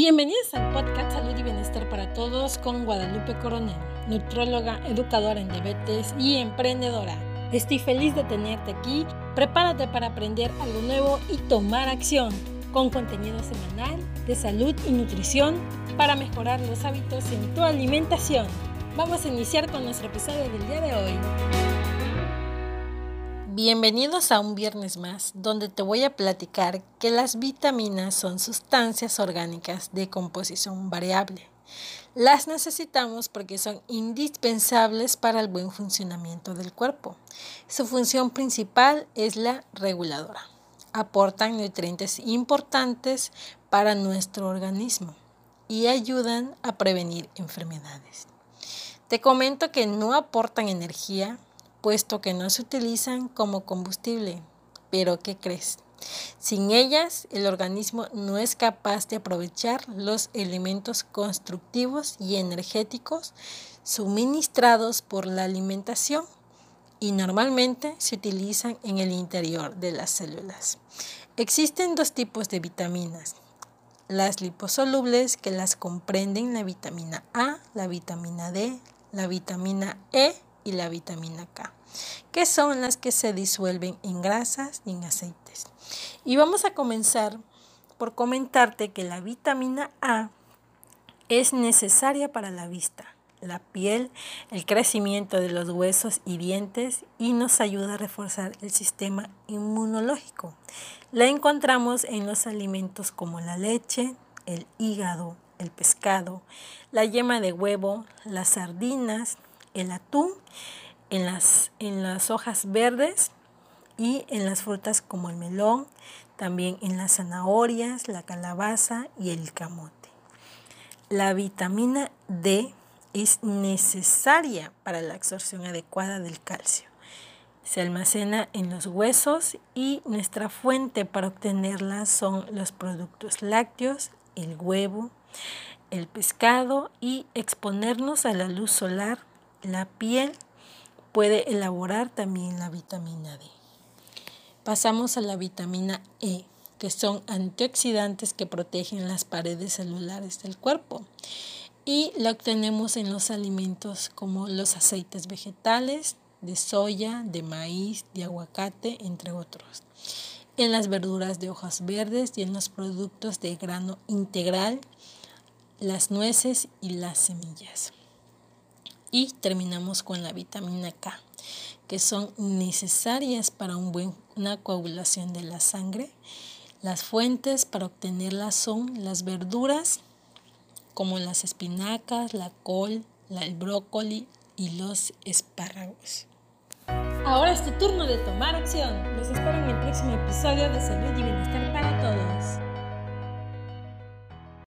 Bienvenidos al podcast Salud y Bienestar para Todos con Guadalupe Coronel, nutróloga, educadora en diabetes y emprendedora. Estoy feliz de tenerte aquí. Prepárate para aprender algo nuevo y tomar acción con contenido semanal de salud y nutrición para mejorar los hábitos en tu alimentación. Vamos a iniciar con nuestro episodio del día de hoy. Bienvenidos a un viernes más, donde te voy a platicar que las vitaminas son sustancias orgánicas de composición variable. Las necesitamos porque son indispensables para el buen funcionamiento del cuerpo. Su función principal es la reguladora. Aportan nutrientes importantes para nuestro organismo y ayudan a prevenir enfermedades. Te comento que no aportan energía, puesto que no se utilizan como combustible. Pero ¿qué crees? Sin ellas, el organismo no es capaz de aprovechar los elementos constructivos y energéticos suministrados por la alimentación y normalmente se utilizan en el interior de las células. Existen dos tipos de vitaminas. Las liposolubles que las comprenden la vitamina A, la vitamina D, la vitamina E y la vitamina K, que son las que se disuelven en grasas y en aceites. Y vamos a comenzar por comentarte que la vitamina A es necesaria para la vista, la piel, el crecimiento de los huesos y dientes y nos ayuda a reforzar el sistema inmunológico. La encontramos en los alimentos como la leche, el hígado, el pescado, la yema de huevo, las sardinas, el atún en las, en las hojas verdes y en las frutas como el melón, también en las zanahorias, la calabaza y el camote. La vitamina D es necesaria para la absorción adecuada del calcio. Se almacena en los huesos y nuestra fuente para obtenerla son los productos lácteos, el huevo, el pescado y exponernos a la luz solar la piel puede elaborar también la vitamina D. Pasamos a la vitamina E, que son antioxidantes que protegen las paredes celulares del cuerpo. Y la obtenemos en los alimentos como los aceites vegetales, de soya, de maíz, de aguacate, entre otros. En las verduras de hojas verdes y en los productos de grano integral, las nueces y las semillas. Y terminamos con la vitamina K, que son necesarias para un buen, una coagulación de la sangre. Las fuentes para obtenerla son las verduras, como las espinacas, la col, el brócoli y los espárragos. Ahora es tu turno de tomar acción. Los espero en el próximo episodio de Salud y Bienestar para Todos.